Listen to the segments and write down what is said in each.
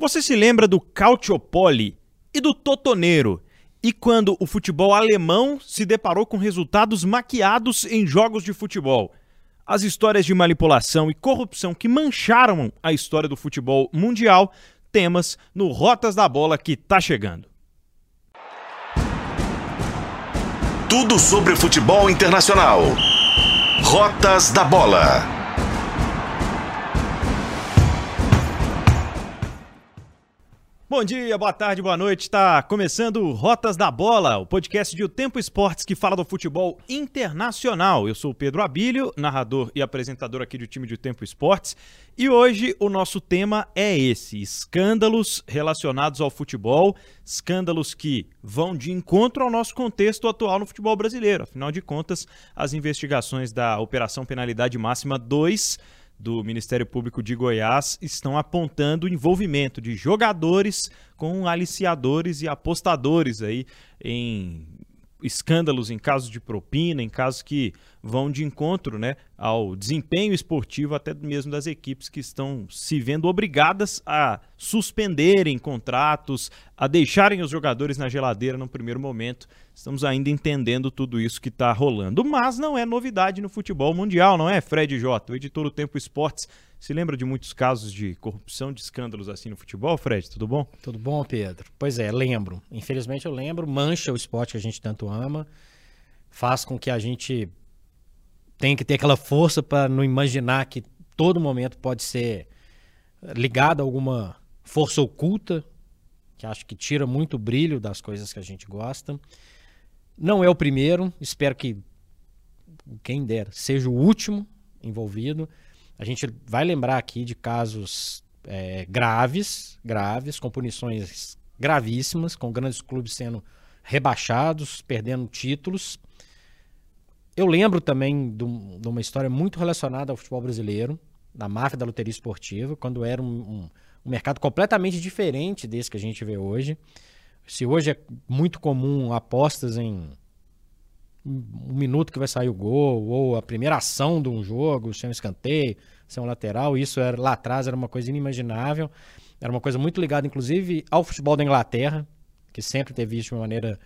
Você se lembra do Calciopoli e do Totoneiro? E quando o futebol alemão se deparou com resultados maquiados em jogos de futebol? As histórias de manipulação e corrupção que mancharam a história do futebol mundial, temas no Rotas da Bola que tá chegando. Tudo sobre futebol internacional. Rotas da Bola. Bom dia, boa tarde, boa noite. Está começando Rotas da Bola, o podcast de O Tempo Esportes que fala do futebol internacional. Eu sou o Pedro Abílio, narrador e apresentador aqui do time de O Tempo Esportes, e hoje o nosso tema é esse: escândalos relacionados ao futebol, escândalos que vão de encontro ao nosso contexto atual no futebol brasileiro. Afinal de contas, as investigações da Operação Penalidade Máxima 2 do Ministério Público de Goiás estão apontando o envolvimento de jogadores com aliciadores e apostadores aí em escândalos em casos de propina, em casos que vão de encontro né, ao desempenho esportivo até mesmo das equipes que estão se vendo obrigadas a suspenderem contratos, a deixarem os jogadores na geladeira no primeiro momento. Estamos ainda entendendo tudo isso que está rolando, mas não é novidade no futebol mundial, não é, Fred Jota, o editor do Tempo Esportes. Se lembra de muitos casos de corrupção, de escândalos assim no futebol, Fred? Tudo bom? Tudo bom, Pedro? Pois é, lembro. Infelizmente eu lembro, mancha o esporte que a gente tanto ama, faz com que a gente tenha que ter aquela força para não imaginar que todo momento pode ser ligado a alguma força oculta, que acho que tira muito brilho das coisas que a gente gosta. Não é o primeiro, espero que quem der seja o último envolvido. A gente vai lembrar aqui de casos é, graves, graves, com punições gravíssimas, com grandes clubes sendo rebaixados, perdendo títulos. Eu lembro também de, de uma história muito relacionada ao futebol brasileiro, da máfia da loteria esportiva, quando era um, um, um mercado completamente diferente desse que a gente vê hoje. Se hoje é muito comum apostas em um minuto que vai sair o gol, ou a primeira ação de um jogo, ser um escanteio, ser um lateral, isso era lá atrás era uma coisa inimaginável. Era uma coisa muito ligada, inclusive, ao futebol da Inglaterra, que sempre teve isso de uma maneira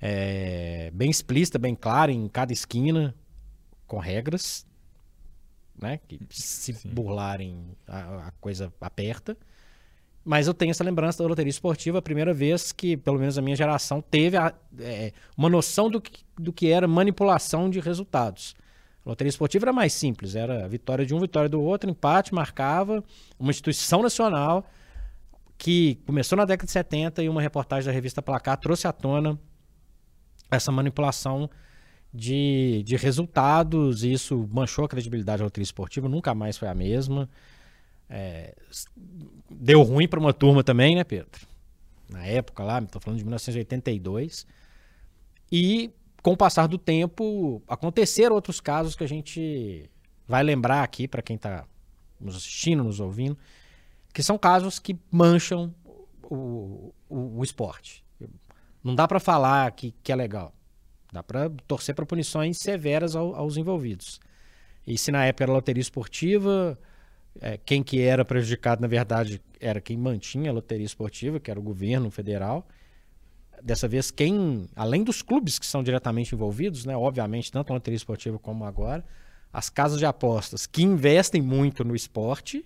é, bem explícita, bem clara, em cada esquina, com regras, né? Que se Sim. burlarem, a, a coisa aperta. Mas eu tenho essa lembrança da loteria esportiva, a primeira vez que, pelo menos a minha geração, teve a, é, uma noção do que, do que era manipulação de resultados. A loteria esportiva era mais simples, era vitória de um, vitória do outro, empate, marcava. Uma instituição nacional que começou na década de 70 e uma reportagem da revista Placar trouxe à tona essa manipulação de, de resultados, e isso manchou a credibilidade da loteria esportiva, nunca mais foi a mesma. É, deu ruim para uma turma também, né, Pedro? Na época lá, estou falando de 1982. E com o passar do tempo, aconteceram outros casos que a gente vai lembrar aqui para quem está nos assistindo, nos ouvindo, que são casos que mancham o, o, o esporte. Não dá para falar que, que é legal. Dá para torcer para punições severas ao, aos envolvidos. E se na época era loteria esportiva, é, quem que era prejudicado, na verdade, era quem mantinha a loteria esportiva, que era o governo federal. Dessa vez, quem, além dos clubes que são diretamente envolvidos, né, obviamente, tanto a loteria esportiva como agora, as casas de apostas que investem muito no esporte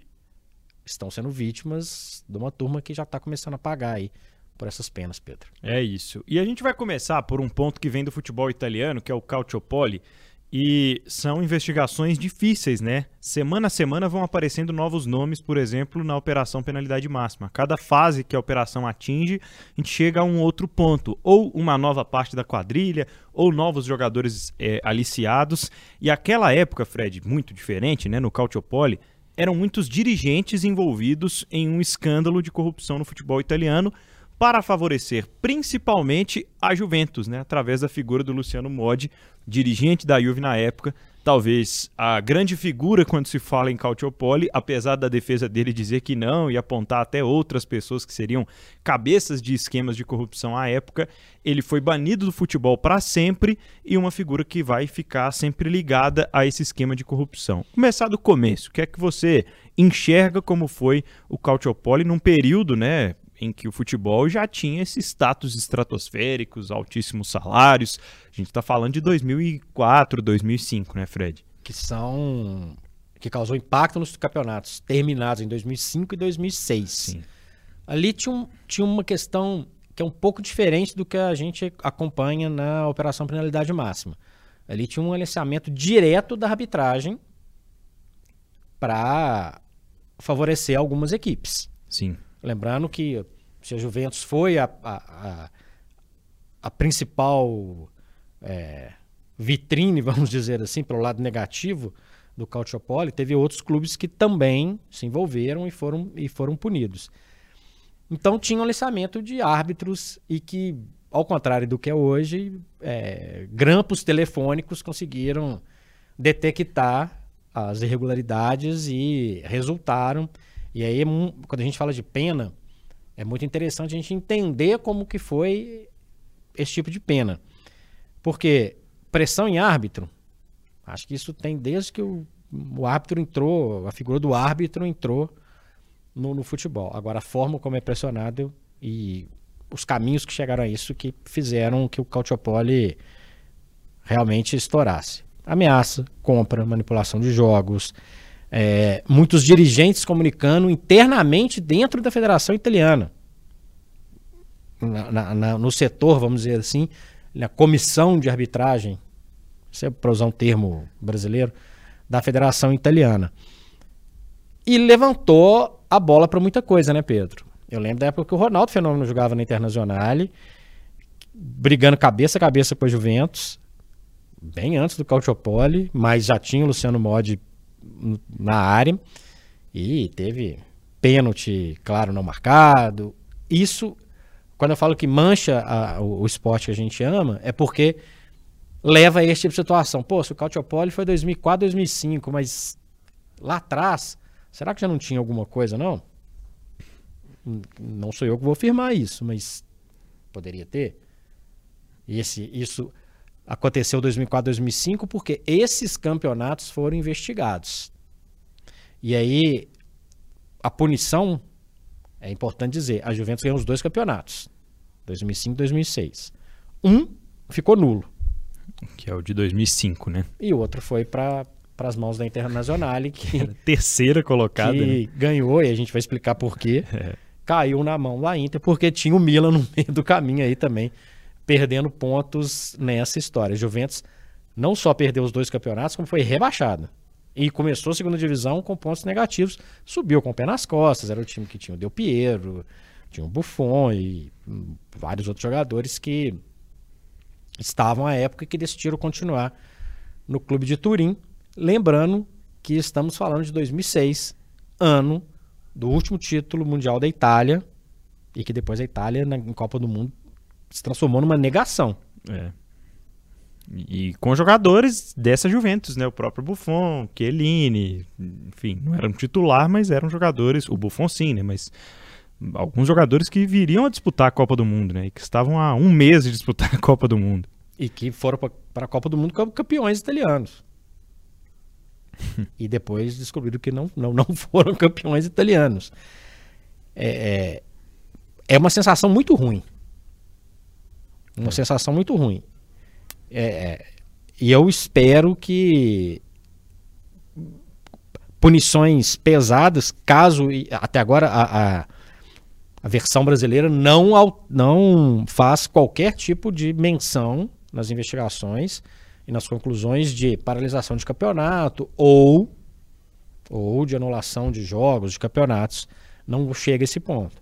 estão sendo vítimas de uma turma que já está começando a pagar aí por essas penas, Pedro. É isso. E a gente vai começar por um ponto que vem do futebol italiano, que é o Calciopoli, e são investigações difíceis, né? Semana a semana vão aparecendo novos nomes, por exemplo, na Operação Penalidade Máxima. Cada fase que a operação atinge, a gente chega a um outro ponto. Ou uma nova parte da quadrilha, ou novos jogadores é, aliciados. E aquela época, Fred, muito diferente, né? No Calciopoli, eram muitos dirigentes envolvidos em um escândalo de corrupção no futebol italiano para favorecer principalmente a Juventus, né, através da figura do Luciano Modi, dirigente da Juve na época, talvez a grande figura quando se fala em Cautiopoli, apesar da defesa dele dizer que não e apontar até outras pessoas que seriam cabeças de esquemas de corrupção à época, ele foi banido do futebol para sempre e uma figura que vai ficar sempre ligada a esse esquema de corrupção. Começar do começo, o que é que você enxerga como foi o Cautiopoli num período, né, em que o futebol já tinha esses status estratosféricos, altíssimos salários. A gente está falando de 2004, 2005, né, Fred? Que são. que causou impacto nos campeonatos terminados em 2005 e 2006. Sim. Ali tinha, um, tinha uma questão que é um pouco diferente do que a gente acompanha na Operação Penalidade Máxima. Ali tinha um aliciamento direto da arbitragem para favorecer algumas equipes. Sim. Lembrando que se a Juventus foi a, a, a, a principal é, vitrine, vamos dizer assim, pelo lado negativo do Calciopoli, teve outros clubes que também se envolveram e foram, e foram punidos. Então tinha um licenciamento de árbitros e que, ao contrário do que é hoje, é, grampos telefônicos conseguiram detectar as irregularidades e resultaram e aí, quando a gente fala de pena, é muito interessante a gente entender como que foi esse tipo de pena. Porque pressão em árbitro, acho que isso tem desde que o, o árbitro entrou, a figura do árbitro entrou no, no, futebol. Agora, a forma como é pressionado e os caminhos que chegaram a isso que fizeram que o Cautiopoli realmente estourasse. Ameaça, compra, manipulação de jogos, é, muitos dirigentes comunicando internamente dentro da Federação Italiana. Na, na, no setor, vamos dizer assim, na comissão de arbitragem, é para usar um termo brasileiro, da Federação Italiana. E levantou a bola para muita coisa, né, Pedro? Eu lembro da época que o Ronaldo Fenômeno jogava na Internazionale, brigando cabeça a cabeça com a Juventus, bem antes do Calciopoli, mas já tinha o Luciano Modi na área e teve pênalti, claro, não marcado. Isso, quando eu falo que mancha a, o, o, esporte que a gente ama, é porque leva a esse tipo de situação. Pô, se o Cautiopoli foi 2004, 2005, mas lá atrás, será que já não tinha alguma coisa, não? Não sou eu que vou afirmar isso, mas poderia ter. E esse, isso aconteceu 2004, 2005 porque esses campeonatos foram investigados. E aí a punição é importante dizer, a Juventus ganhou os dois campeonatos, 2005 e 2006. Um ficou nulo, que é o de 2005, né? E o outro foi para as mãos da Internacional que terceira colocada, que né? ganhou e a gente vai explicar por quê. É. Caiu na mão da Inter porque tinha o Milan no meio do caminho aí também perdendo pontos nessa história. Juventus não só perdeu os dois campeonatos, como foi rebaixado. E começou a segunda divisão com pontos negativos. Subiu com o pé nas costas. Era o time que tinha o Del Piero, tinha o Buffon e vários outros jogadores que estavam à época que decidiram continuar no clube de Turim. Lembrando que estamos falando de 2006, ano do último título mundial da Itália, e que depois a Itália, na Copa do Mundo, se transformou numa negação. É. E, com jogadores dessa Juventus, né? O próprio Buffon, Chiellini, enfim, não eram titular, mas eram jogadores, o Buffon sim, né? Mas alguns jogadores que viriam a disputar a Copa do Mundo, né? E que estavam há um mês de disputar a Copa do Mundo. E que foram para a Copa do Mundo como campeões italianos. e depois descobriram que não, não, não foram campeões italianos. É, é, é uma sensação muito ruim uma sensação muito ruim. É, é, e eu espero que punições pesadas, caso até agora a, a, a versão brasileira não, não faz qualquer tipo de menção nas investigações e nas conclusões de paralisação de campeonato ou, ou de anulação de jogos, de campeonatos. Não chega a esse ponto.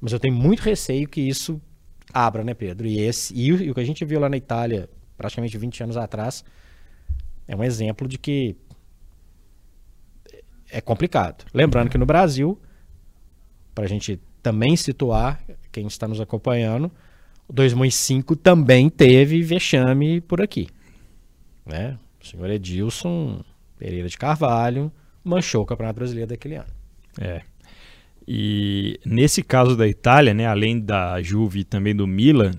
Mas eu tenho muito receio que isso abra, né, Pedro? E, esse, e, e o que a gente viu lá na Itália, praticamente 20 anos atrás, é um exemplo de que é complicado. Lembrando que no Brasil, para a gente também situar quem está nos acompanhando, 2005 também teve vexame por aqui. Né? O senhor Edilson Pereira de Carvalho manchou o Campeonato Brasileiro daquele ano. É. E nesse caso da Itália, né, além da Juve e também do Milan,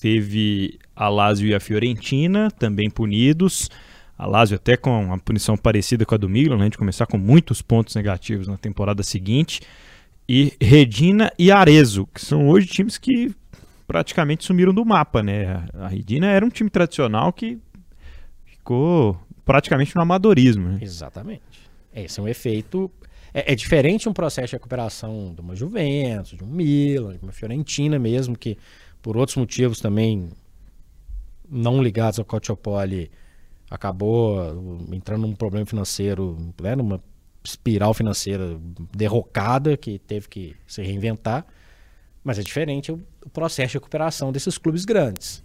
teve a Lazio e a Fiorentina também punidos. A Lazio até com uma punição parecida com a do Milan, né, de começar com muitos pontos negativos na temporada seguinte. E Redina e Arezzo, que são hoje times que praticamente sumiram do mapa, né? A Redina era um time tradicional que ficou praticamente no amadorismo. Né? Exatamente. Esse é um efeito. É, é, diferente um processo de recuperação de uma Juventus, de um Milan, de uma Fiorentina mesmo, que por outros motivos também não ligados ao Calciopoli acabou entrando num problema financeiro, né, numa espiral financeira derrocada que teve que se reinventar. Mas é diferente o, o processo de recuperação desses clubes grandes.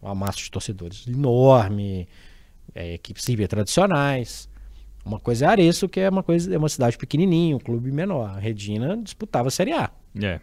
Uma massa de torcedores enorme, é, equipes tradicionais. Uma coisa é Areço, que é uma coisa é uma cidade pequenininha, um clube menor. A Redina disputava a Série A. É.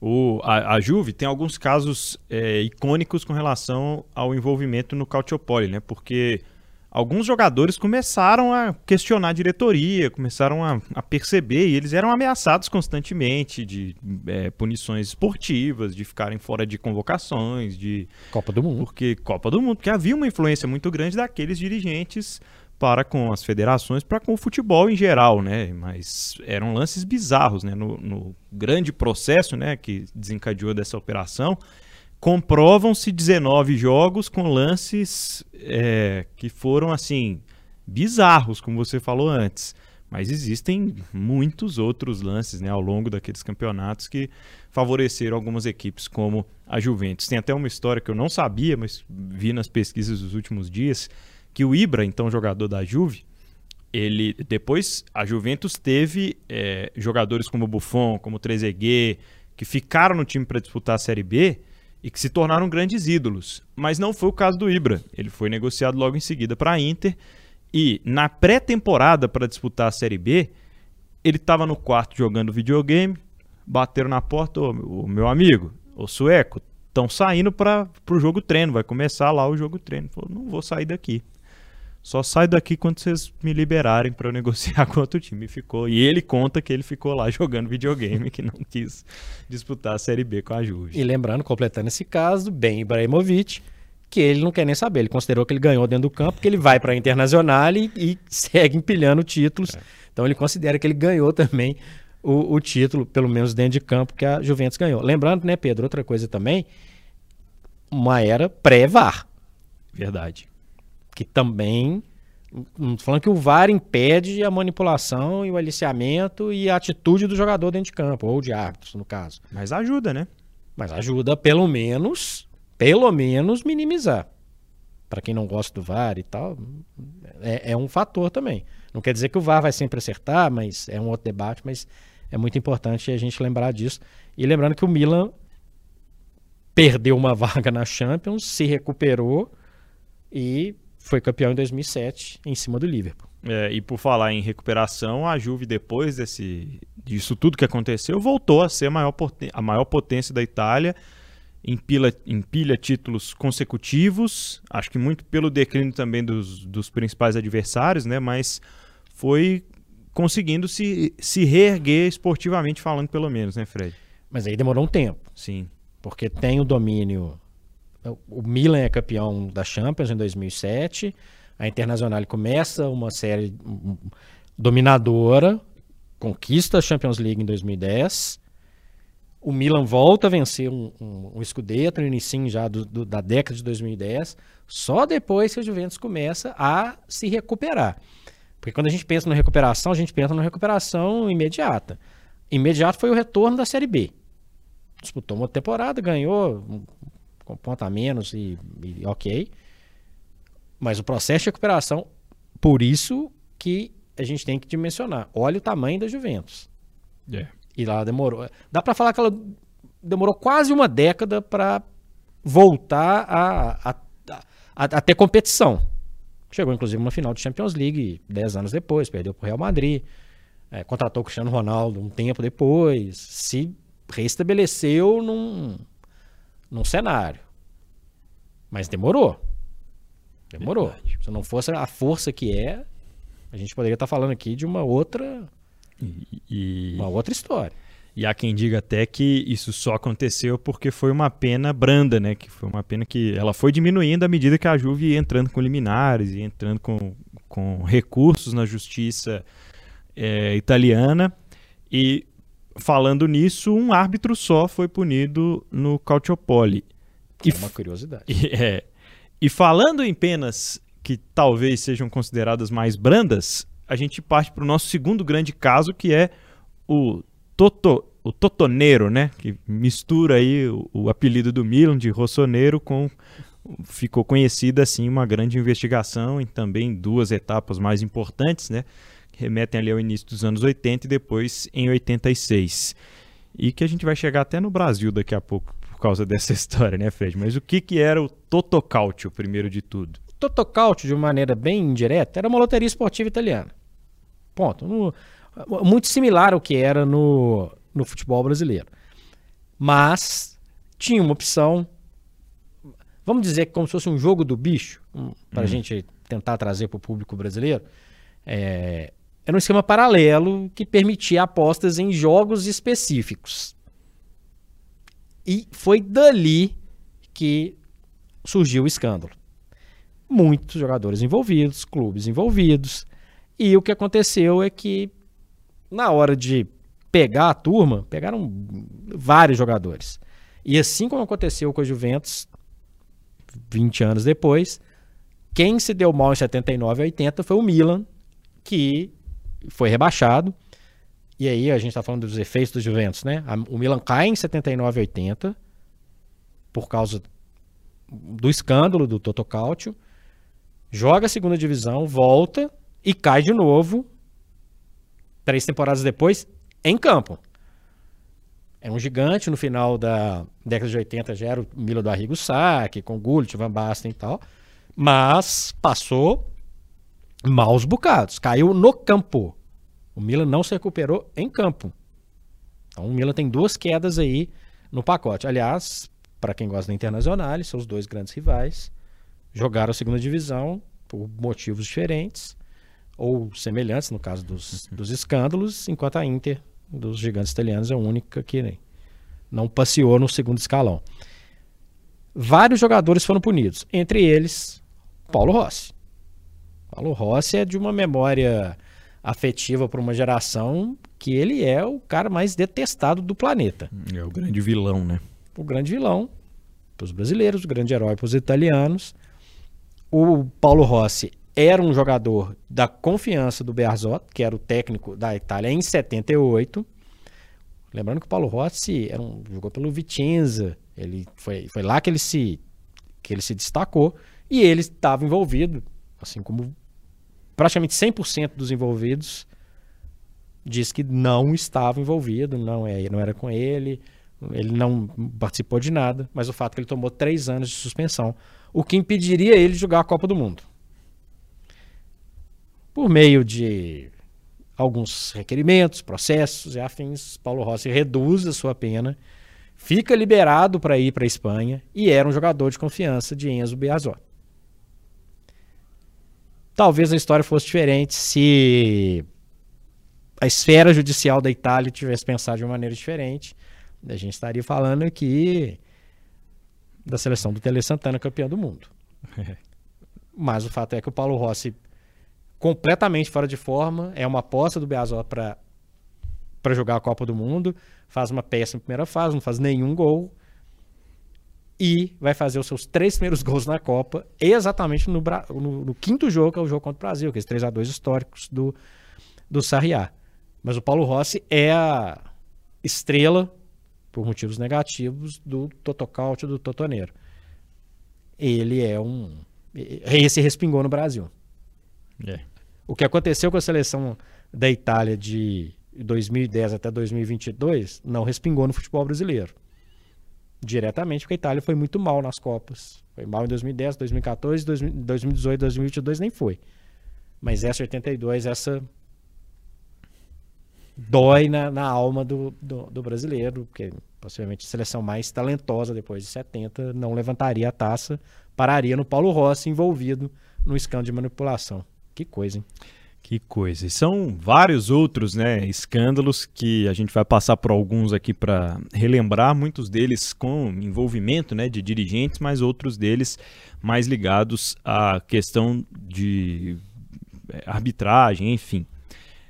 O, a, a Juve tem alguns casos é, icônicos com relação ao envolvimento no Calciopoli, né? Porque alguns jogadores começaram a questionar a diretoria, começaram a, a perceber, e eles eram ameaçados constantemente de é, punições esportivas, de ficarem fora de convocações, de. Copa do Mundo. Porque Copa do Mundo, porque havia uma influência muito grande daqueles dirigentes para com as federações, para com o futebol em geral, né? Mas eram lances bizarros, né? No, no grande processo, né, que desencadeou dessa operação, comprovam-se 19 jogos com lances é, que foram assim bizarros, como você falou antes. Mas existem muitos outros lances né, ao longo daqueles campeonatos que favoreceram algumas equipes, como a Juventus. Tem até uma história que eu não sabia, mas vi nas pesquisas dos últimos dias, que o Ibra, então jogador da Juve, ele depois a Juventus teve é, jogadores como Buffon, como Trezeguet, que ficaram no time para disputar a Série B e que se tornaram grandes ídolos. Mas não foi o caso do Ibra. Ele foi negociado logo em seguida para a Inter e na pré-temporada para disputar a Série B, ele estava no quarto jogando videogame, bateram na porta, o meu amigo, o sueco, estão saindo para o jogo treino, vai começar lá o jogo treino. Falou, não vou sair daqui. Só saio daqui quando vocês me liberarem para eu negociar com outro time. ficou. E ele conta que ele ficou lá jogando videogame, que não quis disputar a Série B com a Juve. E lembrando, completando esse caso, bem Ibrahimovic, que ele não quer nem saber. Ele considerou que ele ganhou dentro do campo, que ele vai para a Internacional e, e, segue empilhando títulos. É. Então ele considera que ele ganhou também o, o, título, pelo menos dentro de campo, que a Juventus ganhou. Lembrando, né, Pedro, outra coisa também, uma era pré-VAR. Verdade que também. Falando que o VAR impede a manipulação e o aliciamento e a atitude do jogador dentro de campo, ou de árbitros, no caso. Mas ajuda, né? Mas ajuda, pelo menos, pelo menos, minimizar. Para quem não gosta do VAR e tal, é, é um fator também. Não quer dizer que o VAR vai sempre acertar, mas é um outro debate, mas é muito importante a gente lembrar disso. E lembrando que o Milan perdeu uma vaga na Champions, se recuperou e foi campeão em 2007 em cima do Liverpool. É, e por falar em recuperação, a Juve depois desse, disso tudo que aconteceu voltou a ser a maior, a maior potência da Itália, empilha, empilha títulos consecutivos, acho que muito pelo declínio também dos, dos principais adversários, né? Mas foi conseguindo se, se reerguer esportivamente falando, pelo menos, né, Fred? Mas aí demorou um tempo. Sim. Porque tem o domínio o Milan é campeão da Champions em 2007. A Internacional começa uma série dominadora, conquista a Champions League em 2010. O Milan volta a vencer um, um, um escudeto no início já do, do, da década de 2010. Só depois que a Juventus começa a se recuperar. Porque quando a gente pensa na recuperação, a gente pensa na recuperação imediata. Imediato foi o retorno da Série B. Disputou uma temporada, ganhou com ponto a menos e, e ok. Mas o processo de recuperação, por isso que a gente tem que dimensionar. Olha o tamanho da Juventus. Yeah. É. E lá demorou. Dá para falar que ela demorou quase uma década para voltar a, a, a, a, ter competição. Chegou, inclusive, uma final de Champions League dez anos depois, perdeu para o Real Madrid. É, contratou o Cristiano Ronaldo um tempo depois. Se restabeleceu num, num cenário. Mas demorou. Demorou. Verdade. Se não fosse a força que é, a gente poderia estar falando aqui de uma outra, E, e, uma outra história. e há quem diga até que isso só aconteceu porque foi uma pena branda, né? Que foi uma pena que ela foi diminuindo à medida que a Juve ia entrando com liminares e entrando com, com recursos na justiça é, italiana. E falando nisso, um árbitro só foi punido no E é uma curiosidade. E, é, e falando em penas que talvez sejam consideradas mais brandas, a gente parte para o nosso segundo grande caso, que é o Toto, o Totoneiro, né? Que mistura aí o, o apelido do Milan de Rossoneiro com ficou conhecida assim uma grande investigação em também duas etapas mais importantes, né? Remetem ali ao início dos anos 80 e depois em 86. E que a gente vai chegar até no Brasil daqui a pouco por causa dessa história, né, Fred? Mas o que que era o Totocalcio, primeiro de tudo? Totocalcio, de uma maneira bem indireta, era uma loteria esportiva italiana. Ponto. No- muito similar ao que era no, no futebol brasileiro. Mas tinha uma opção, vamos dizer que como se fosse um jogo do bicho, para a gente tentar trazer para o público brasileiro. É, era um esquema paralelo que permitia apostas em jogos específicos. E foi dali que surgiu o escândalo muitos jogadores envolvidos, clubes envolvidos. E o que aconteceu é que, na hora de pegar a turma, pegaram vários jogadores. E assim como aconteceu com a Juventus, 20 anos depois, quem se deu mal em 79 e 80 foi o Milan, que foi rebaixado. E aí a gente está falando dos efeitos do Juventus, né? O Milan cai em 79 e 80 por causa do escândalo do Toto Calcio, joga a segunda divisão, volta e cai de novo, três temporadas depois, em campo. É um gigante no final da década de 80, já era o Milo do Arrigo Sacchi, com Gullit, Van Basten e tal, mas passou maus bocados, caiu no campo. O Milan não se recuperou em campo. Então o Milan tem duas quedas aí no pacote. Aliás, para quem gosta da Internacional, seus dois grandes rivais jogaram a segunda divisão por motivos diferentes ou semelhantes, no caso dos, dos escândalos, enquanto a Inter dos gigantes italianos é a única que não passeou no segundo escalão. Vários jogadores foram punidos, entre eles Paulo Rossi. Paulo Rossi é de uma memória afetiva para uma geração que ele é o cara mais detestado do planeta É o grande vilão, né? o grande vilão para os brasileiros, o grande herói para os italianos. O Paulo Rossi era um jogador da confiança do Bearzot, que era o técnico da Itália em 78. Lembrando que o Paulo Rossi era um, jogou pelo Vicenza, ele foi, foi lá que ele se que ele se destacou e ele estava envolvido, assim como praticamente 100% dos envolvidos diz que não estava envolvido, não é, não era com ele, ele não participou de nada, mas o fato é que ele tomou três anos de suspensão, o que impediria ele de jogar a Copa do Mundo. Por meio de alguns requerimentos, processos e afins, Paulo Rossi reduz a sua pena, fica liberado para ir para a Espanha e era um jogador de confiança de Enzo Bearzot. Talvez a história fosse diferente se a esfera judicial da Itália tivesse pensado de uma maneira diferente. A gente estaria falando aqui da seleção do Tele Santana campeão do mundo. Mas o fato é que o Paulo Rossi, completamente fora de forma, é uma aposta do para para jogar a Copa do Mundo, faz uma péssima primeira fase, não faz nenhum gol e vai fazer os seus três primeiros gols na Copa exatamente no, no- no quinto jogo, que é o jogo contra o Brasil, aqueles 3 a 2 históricos do, do Sarriá. Mas o Paulo Rossi é a estrela, por motivos negativos, do Totocalcio, do Totoneiro. Ele é um... Esse respingou no Brasil. É. O que aconteceu com a seleção da Itália de 2010 até 2022 não respingou no futebol brasileiro. Diretamente, porque a Itália foi muito mal nas Copas. Foi mal em 2010, 2014, 2000 2018, 2022 nem foi. Mas essa 82, essa dói na, na alma do, do, do, brasileiro, porque possivelmente a seleção mais talentosa depois de 70 não levantaria a taça, pararia no Paulo Rossi envolvido no escândalo de manipulação. Que coisa, hein? Que coisa. E são vários outros né, escândalos que a gente vai passar por alguns aqui para relembrar, muitos deles com envolvimento né, de dirigentes, mas outros deles mais ligados à questão de é, arbitragem, enfim.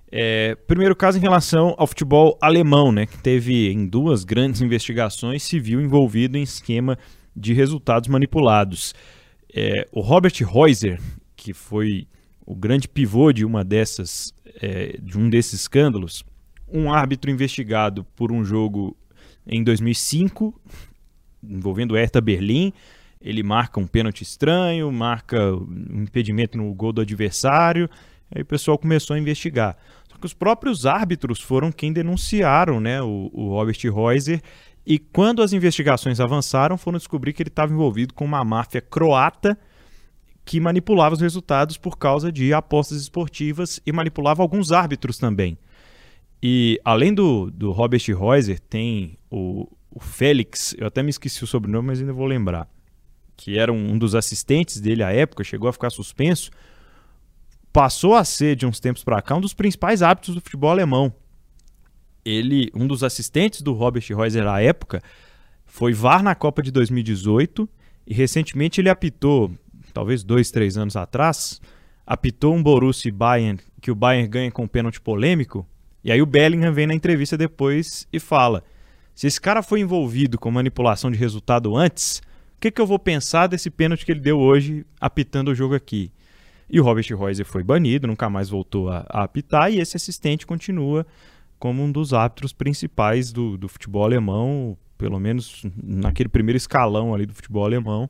É, primeiro caso em relação ao futebol alemão, né, que teve em duas grandes investigações viu envolvido em esquema de resultados manipulados. É, o Robert Reuser, que foi o grande pivô de uma dessas, é, de um desses escândalos, um árbitro investigado por um jogo em 2005 envolvendo Hertha Berlim. Ele marca um pênalti estranho, marca um impedimento no gol do adversário. Aí o pessoal começou a investigar. Só que os próprios árbitros foram quem denunciaram né, o, o Robert Reuser. E quando as investigações avançaram, foram descobrir que ele estava envolvido com uma máfia croata que manipulava os resultados por causa de apostas esportivas e manipulava alguns árbitros também. E além do, do Robert Reuser, tem o, o Félix, eu até me esqueci o sobrenome, mas ainda vou lembrar, que era um, dos assistentes dele à época, chegou a ficar suspenso, passou a ser, de uns tempos para cá, um dos principais árbitros do futebol alemão. Ele, um dos assistentes do Robert Reuser à época, foi VAR na Copa de 2018 e recentemente ele apitou talvez dois, três anos atrás, apitou um Borussia Bayern que o Bayern ganha com um pênalti polêmico, e aí o Bellingham vem na entrevista depois e fala: se esse cara foi envolvido com manipulação de resultado antes, o que, que eu vou pensar desse pênalti que ele deu hoje apitando o jogo aqui? E o Robert Reuser foi banido, nunca mais voltou a, a apitar, e esse assistente continua como um dos árbitros principais do, do futebol alemão, pelo menos naquele primeiro escalão ali do futebol alemão.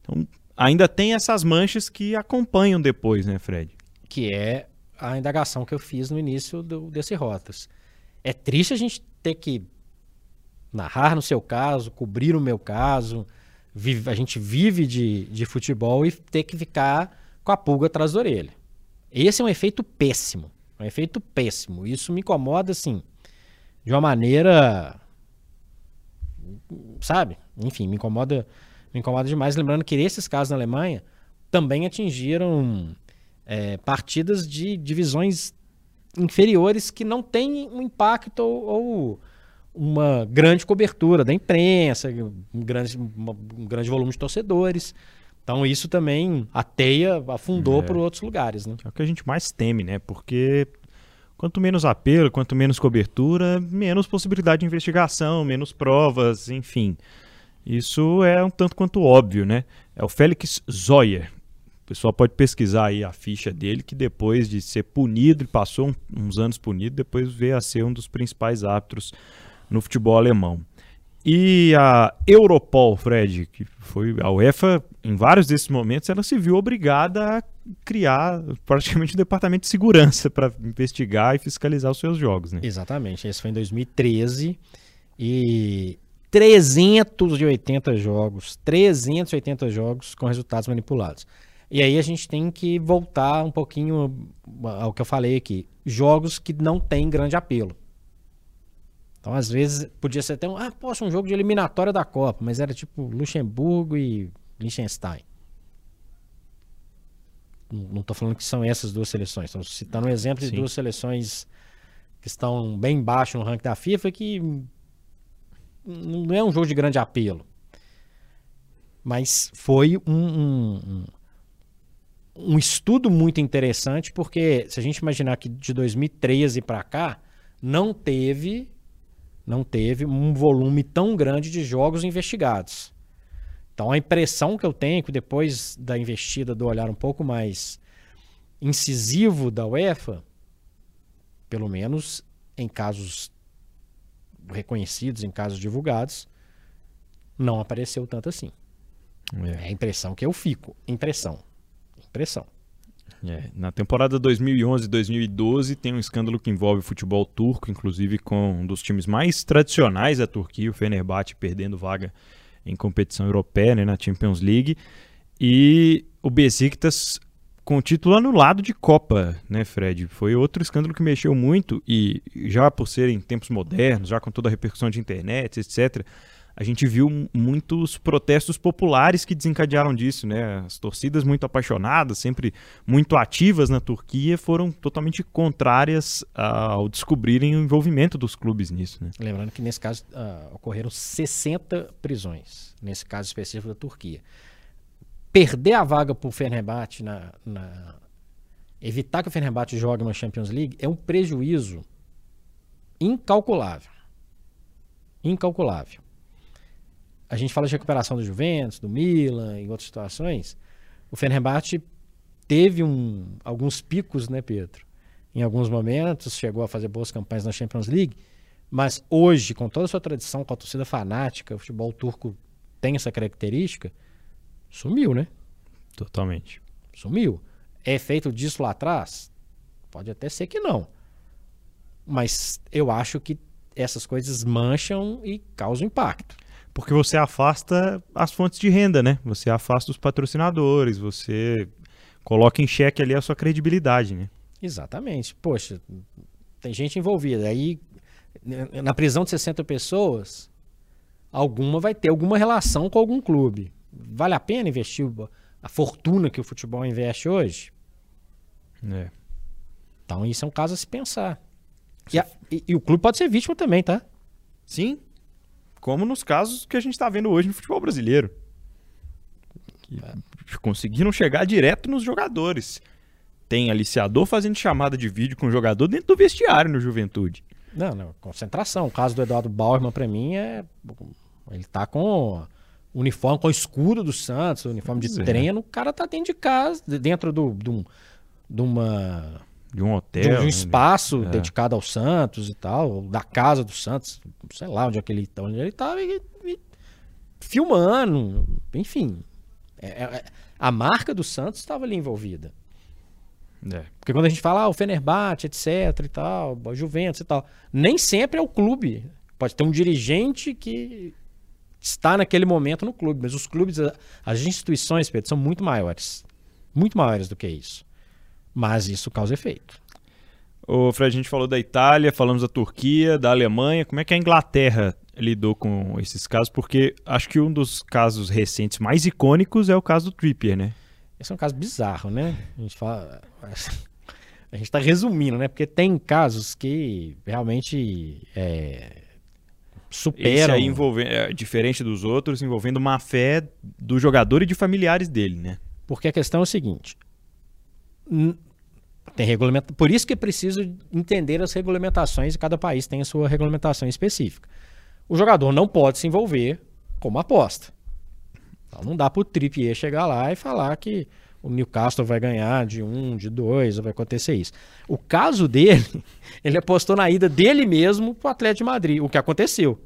Então, ainda tem essas manchas que acompanham depois, né, Fred? Que é a indagação que eu fiz no início do, desse Rotas. É triste a gente ter que narrar no seu caso, cobrir o meu caso. Vive, a gente vive de, de futebol e ter que ficar com a pulga atrás da orelha. Esse é um efeito péssimo. Um efeito péssimo. Isso me incomoda, assim, de uma maneira. Sabe? Enfim, me incomoda me incomoda demais. Lembrando que esses casos na Alemanha também atingiram é, partidas de divisões inferiores que não têm um impacto ou, ou uma grande cobertura da imprensa, um grande, um grande volume de torcedores. Então isso também a teia afundou é. para outros lugares, né? É o que a gente mais teme, né? Porque quanto menos apelo, quanto menos cobertura, menos possibilidade de investigação, menos provas, enfim. Isso é um tanto quanto óbvio, né? É o Félix Zoyer. O pessoal pode pesquisar aí a ficha dele, que depois de ser punido, ele passou um, uns anos punido, depois veio a ser um dos principais árbitros no futebol alemão. E a Europol, Fred, que foi a UEFA, em vários desses momentos, ela se viu obrigada a criar praticamente um departamento de segurança para investigar e fiscalizar os seus jogos, né? Exatamente. Esse foi em 2013 e 380 jogos, 380 jogos com resultados manipulados. E aí a gente tem que voltar um pouquinho ao que eu falei aqui, jogos que não têm grande apelo. Então, às vezes, podia ser até um, ah, poxa, um jogo de eliminatória da Copa, mas era tipo Luxemburgo e Liechtenstein. Não estou falando que são essas duas seleções, estou citando um exemplo Sim. de duas seleções que estão bem baixo no ranking da FIFA que não é um jogo de grande apelo. Mas foi um, um, um estudo muito interessante, porque se a gente imaginar que de 2013 para cá, não teve, não teve um volume tão grande de jogos investigados. Então a impressão que eu tenho, que depois da investida do olhar um pouco mais incisivo da UEFA, pelo menos em casos reconhecidos em casos divulgados, não apareceu tanto assim. É. é a impressão que eu fico. Impressão. Impressão. É. Na temporada 2011-2012 tem um escândalo que envolve o futebol turco, inclusive com um dos times mais tradicionais da Turquia, o Fenerbahçe, perdendo vaga em competição europeia, né, na Champions League. E o Besiktas com o título anulado de Copa, né, Fred? Foi outro escândalo que mexeu muito e já por serem tempos modernos, já com toda a repercussão de internet, etc., a gente viu muitos protestos populares que desencadearam disso, né? As torcidas muito apaixonadas, sempre muito ativas na Turquia, foram totalmente contrárias ao descobrirem o envolvimento dos clubes nisso, né? Lembrando que nesse caso uh, ocorreram 60 prisões, nesse caso específico da Turquia. Perder a vaga para o Fenerbahçe na, na... evitar que o Fenerbahçe jogue na Champions League é um prejuízo incalculável. Incalculável a gente fala de recuperação do Juventus, do Milan, em outras situações. O Fenerbahçe teve um, alguns picos, né, Pedro? Em alguns momentos, chegou a fazer boas campanhas na Champions League, mas hoje, com toda a sua tradição, com a torcida fanática, o futebol turco tem essa característica, sumiu, né? Totalmente. Sumiu. É feito disso lá atrás? Pode até ser que não. Mas eu acho que essas coisas mancham e causam impacto. Porque você afasta as fontes de renda, né? Você afasta os patrocinadores, você coloca em xeque ali a sua credibilidade, né? Exatamente. Poxa, tem gente envolvida. Aí, na prisão de 60 pessoas, alguma vai ter alguma relação com algum clube. Vale a pena investir a fortuna que o futebol investe hoje? É. Então, isso é um caso a se pensar. E, a, e, e o clube pode ser vítima também, tá? Sim, como nos casos que a gente está vendo hoje no futebol brasileiro. Que conseguiram chegar direto nos jogadores. Tem aliciador fazendo chamada de vídeo com o jogador dentro do vestiário no Juventude. Não, não, concentração. O caso do Eduardo Bauerman, para mim, é. Ele tá com uniforme, com o escudo do Santos, uniforme de é. treino. O cara tá dentro de casa, dentro do, de, um, de uma de um hotel. De um, né? espaço é. dedicado ao Santos e tal, da casa do Santos, sei lá onde é que ele tá, onde ele estava filmando, enfim. É, é, é, a marca do Santos estava ali envolvida. É. Porque quando a gente fala ah, o Fenerbahçe, etc e tal, Juventus e tal, nem sempre é o clube. Pode ter um dirigente que está naquele momento no clube, mas os clubes, as instituições, Pedro, são muito maiores. Muito maiores do que isso. Mas isso causa efeito. O Fred, a gente falou da Itália, falamos da Turquia, da Alemanha. Como é que a Inglaterra lidou com esses casos? Porque acho que um dos casos recentes mais icônicos é o caso do Trippier, né? Esse é um caso bizarro, né? A gente fala. A gente está resumindo, né? Porque tem casos que realmente é, superam. Esse aí envolve, é, diferente dos outros, envolvendo má fé do jogador e de familiares dele, né? Porque a questão é o seguinte: tem regulamento, por isso que é preciso entender as regulamentações e cada país tem a sua regulamentação específica. O jogador não pode se envolver com uma aposta. Então não dá para o Trippier chegar lá e falar que o Newcastle vai ganhar de um, de dois, vai acontecer isso. O caso dele, ele apostou na ida dele mesmo para o Atlético de Madrid, o que aconteceu.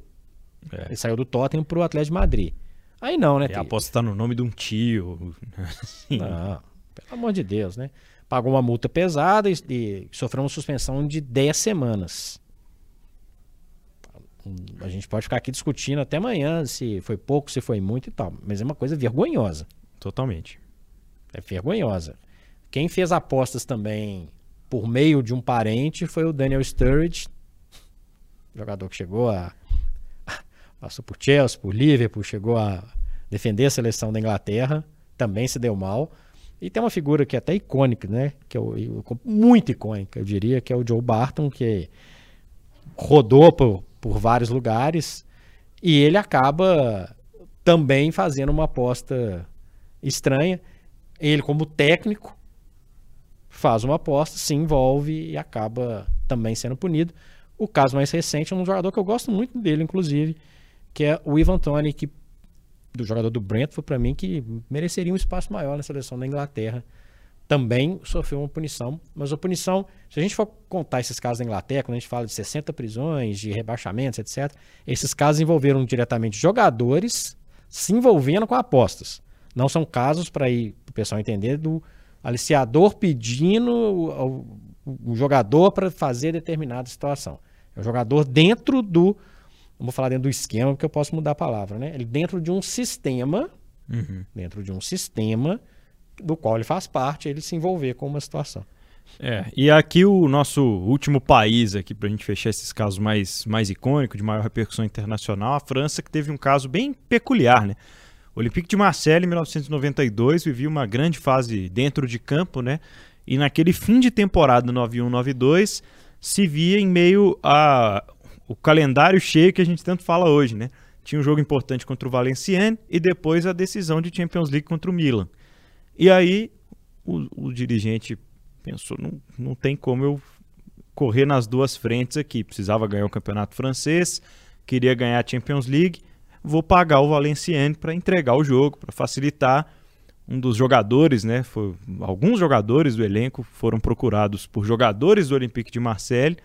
É. Ele saiu do Tottenham para o Atlético de Madrid. Aí não, né? E apostar no nome de um tio. Não, pelo amor de Deus, né? Pagou uma multa pesada e, e sofreu uma suspensão de 10 semanas. A gente pode ficar aqui discutindo até amanhã se foi pouco, se foi muito e tal. Mas é uma coisa vergonhosa. Totalmente. É vergonhosa. Quem fez apostas também por meio de um parente foi o Daniel Sturridge, jogador que chegou a. passou por Chelsea, por Liverpool, chegou a defender a seleção da Inglaterra, também se deu mal. E tem uma figura que é até icônica, né? Que é o, muito icônica, eu diria, que é o Joe Barton, que rodou por, por vários lugares e ele acaba também fazendo uma aposta estranha. Ele, como técnico, faz uma aposta, se envolve e acaba também sendo punido. O caso mais recente é um jogador que eu gosto muito dele, inclusive, que é o Ivan Tony, que do jogador do Brentford, para mim, que mereceria um espaço maior na seleção da Inglaterra. Também sofreu uma punição, mas a punição, se a gente for contar esses casos da Inglaterra, quando a gente fala de 60 prisões, de rebaixamentos, etc., esses casos envolveram diretamente jogadores se envolvendo com apostas. Não são casos, para o pessoal entender, do aliciador pedindo o, o, o jogador para fazer determinada situação. É o jogador dentro do vamos falar dentro do esquema, porque eu posso mudar a palavra, né? Ele dentro de um sistema, uhum. dentro de um sistema, do qual ele faz parte, ele se envolver com uma situação. É, e aqui o nosso último país aqui para a gente fechar esses casos mais, mais icônicos, de maior repercussão internacional, a França, que teve um caso bem peculiar, né? Olympique de Marseille, em 1992, vivia uma grande fase dentro de campo, né? E naquele fim de temporada 91-92, se via em meio a o calendário cheio que a gente tanto fala hoje, né? Tinha um jogo importante contra o Valenciennes e depois a decisão de Champions League contra o Milan. E aí o, o dirigente pensou, não, não tem como eu correr nas duas frentes aqui. Precisava ganhar o campeonato francês, queria ganhar a Champions League, vou pagar o Valenciennes para entregar o jogo, para facilitar. Um dos jogadores, né, foi, alguns jogadores do elenco foram procurados por jogadores do Olympique de Marseille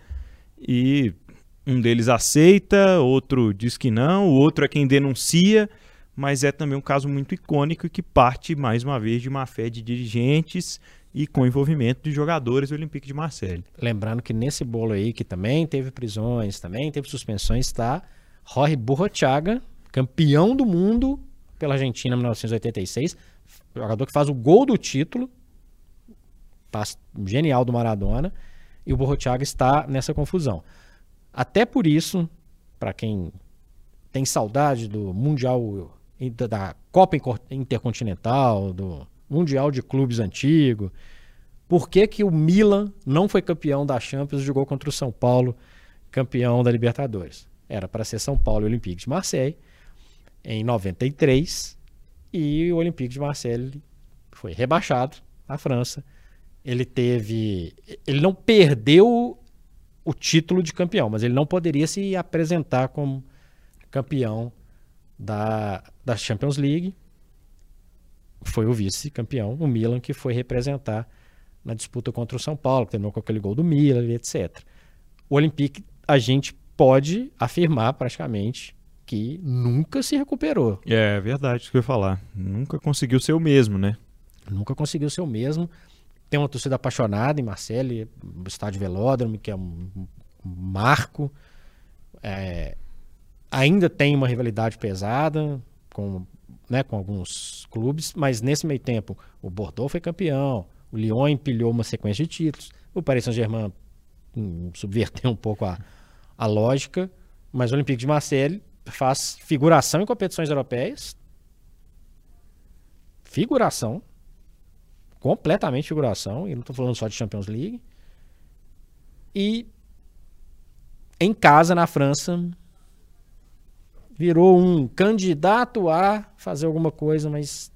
e um deles aceita, outro diz que não, o outro é quem denuncia, mas é também um caso muito icônico que parte mais uma vez de má fé de dirigentes e com envolvimento de jogadores do Olympique de Marseille. Lembrando que nesse bolo aí, que também teve prisões, também teve suspensões, está Jorge Burrochaga, campeão do mundo pela Argentina em 1986, jogador que faz o gol do título, passe genial do Maradona, e o Burrochaga está nessa confusão. Até por isso, para quem tem saudade do Mundial, da Copa Intercontinental, do Mundial de Clubes antigo. Por que, que o Milan não foi campeão da Champions e jogou contra o São Paulo, campeão da Libertadores? Era para ser São Paulo e Olympique de Marseille em 93 e o Olympique de Marseille foi rebaixado à França. Ele teve, ele não perdeu o título de campeão, mas ele não poderia se apresentar como campeão da, da Champions League foi o vice-campeão, o Milan, que foi representar na disputa contra o São Paulo, que terminou com aquele gol do Milan, etc. O Olympique, a gente pode afirmar praticamente que nunca se recuperou. É verdade, isso que eu ia falar. Nunca conseguiu ser o mesmo, né? Nunca conseguiu ser o mesmo. Tem uma torcida apaixonada em Marseille, o estádio Velódromo, que é um marco. É, ainda tem uma rivalidade pesada com né, com alguns clubes, mas nesse meio tempo o Bordeaux foi campeão, o Lyon empilhou uma sequência de títulos, o Paris Saint-Germain hum, subverteu um pouco a, a lógica, mas o Olympique de Marseille faz figuração em competições europeias, figuração, completamente figuração, e não estou falando só de Champions League, e em casa na França virou um candidato a fazer alguma coisa, mas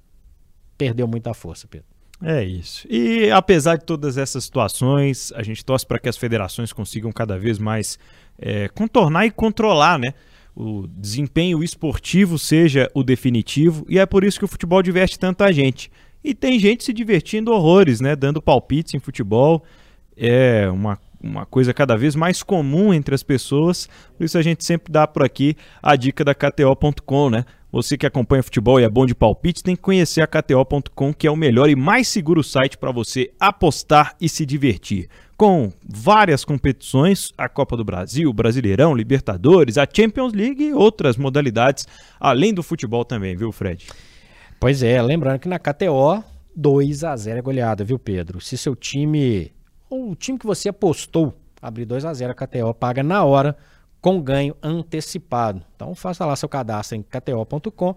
perdeu muita força, Pedro. É isso. E apesar de todas essas situações, a gente torce para que as federações consigam cada vez mais é, contornar e controlar, né? O desempenho esportivo seja o definitivo, e é por isso que o futebol diverte tanta gente. E tem gente se divertindo horrores, né? Dando palpites em futebol. É uma uma coisa cada vez mais comum entre as pessoas. Por isso a gente sempre dá por aqui a dica da KTO.com, né? Você que acompanha futebol e é bom de palpite, tem que conhecer a KTO.com, que é o melhor e mais seguro site para você apostar e se divertir. Com várias competições, a Copa do Brasil, Brasileirão, Libertadores, a Champions League e outras modalidades, além do futebol também, viu, Fred? Pois é, lembrando que na KTO, 2 a 0 é goleada, viu, Pedro? Se seu time o time que você apostou abrir 2 a 0 a KTO paga na hora com ganho antecipado. Então faça lá seu cadastro em kto.com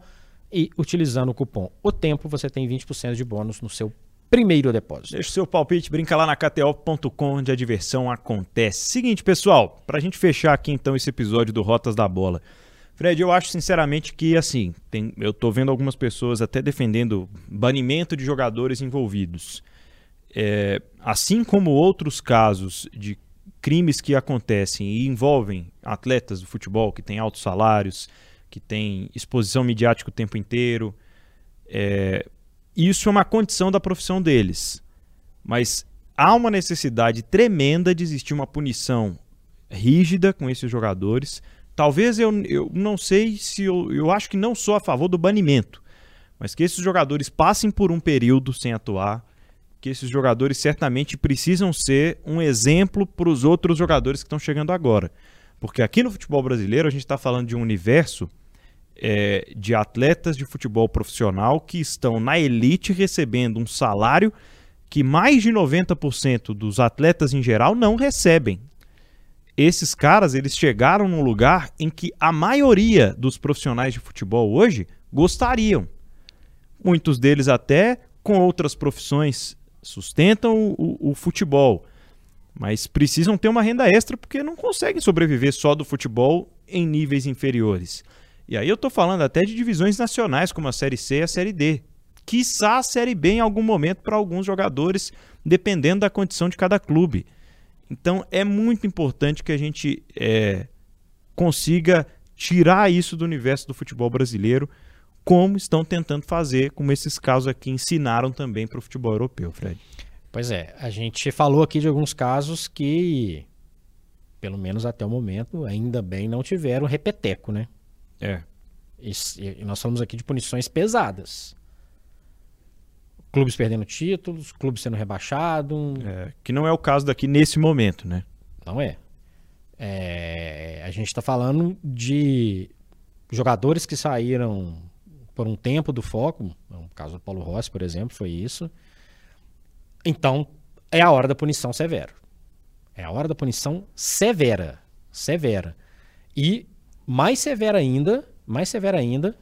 e utilizando o cupom O Tempo você tem 20% de bônus no seu primeiro depósito. Deixa o seu palpite, brinca lá na kto.com onde a diversão acontece. Seguinte, pessoal, para a gente fechar aqui então esse episódio do Rotas da Bola. Fred, eu acho sinceramente que assim, tem, eu tô vendo algumas pessoas até defendendo banimento de jogadores envolvidos é, assim como outros casos de crimes que acontecem e envolvem atletas do futebol que têm altos salários, que têm exposição midiática o tempo inteiro, é, isso é uma condição da profissão deles. Mas há uma necessidade tremenda de existir uma punição rígida com esses jogadores. Talvez eu, eu não sei se eu, eu acho que não sou a favor do banimento, mas que esses jogadores passem por um período sem atuar, que esses jogadores certamente precisam ser um exemplo para os outros jogadores que estão chegando agora. Porque aqui no futebol brasileiro a gente está falando de um universo é, de atletas de futebol profissional que estão na elite recebendo um salário que mais de 90% dos atletas em geral não recebem. Esses caras, eles chegaram num lugar em que a maioria dos profissionais de futebol hoje gostariam. Muitos deles até com outras profissões sustentam o, o, futebol, mas precisam ter uma renda extra porque não conseguem sobreviver só do futebol em níveis inferiores. E aí eu estou falando até de divisões nacionais como a Série C e a Série D. Quiçá a Série B em algum momento para alguns jogadores, dependendo da condição de cada clube. Então é muito importante que a gente é, consiga tirar isso do universo do futebol brasileiro, como estão tentando fazer, como esses casos aqui ensinaram também para o futebol europeu, Fred. Pois é, a gente falou aqui de alguns casos que, pelo menos até o momento, ainda bem não tiveram repeteco, né? É. E, e nós falamos aqui de punições pesadas clubes perdendo títulos, clubes sendo rebaixado. É, que não é o caso daqui nesse momento, né? Não é. é a gente está falando de jogadores que saíram por um tempo do foco. No caso do Paulo Rossi, por exemplo, foi isso. Então, é a hora da punição severa. É a hora da punição severa. Severa. E mais severa ainda, mais severa ainda,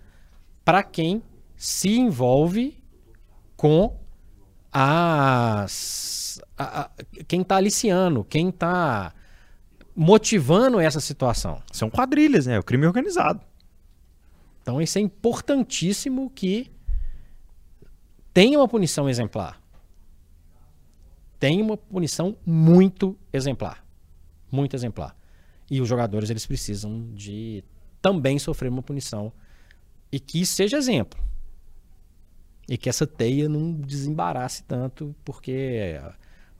para quem se envolve com as, a, a, quem está aliciando, quem está motivando essa situação. São quadrilhas, né? O crime organizado. Então isso é importantíssimo que tenha uma punição exemplar. Tem uma punição muito exemplar. Muito exemplar. E os jogadores eles precisam de também sofrer uma punição e que seja exemplo e que essa teia não desembarace tanto, porque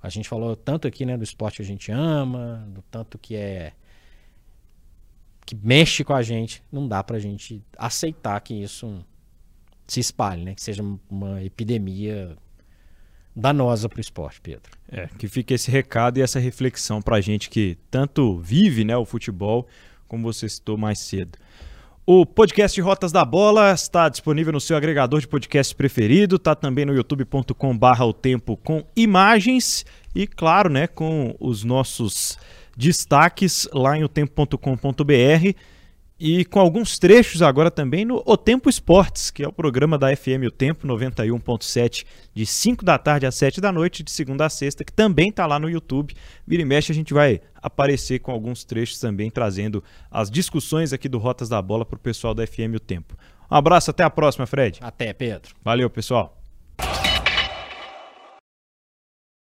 a gente falou tanto aqui né, do esporte que a gente ama, do tanto que é que mexe com a gente, não dá pra gente aceitar que isso se espalhe, né? Que seja uma epidemia danosa para o esporte, Pedro. É, que fique esse recado e essa reflexão para a gente que tanto vive né, o futebol, como você citou mais cedo. O podcast Rotas da Bola está disponível no seu agregador de podcast preferido, está também no youtube.com barra o tempo com imagens e, claro, né, com os nossos destaques lá em otempo.com.br e com alguns trechos agora também no O Tempo Esportes, que é o programa da FM O Tempo 91.7, de 5 da tarde às 7 da noite, de segunda a sexta, que também está lá no YouTube. Vira e mexe, a gente vai aparecer com alguns trechos também, trazendo as discussões aqui do Rotas da Bola para o pessoal da FM O Tempo. Um abraço, até a próxima, Fred. Até, Pedro. Valeu, pessoal.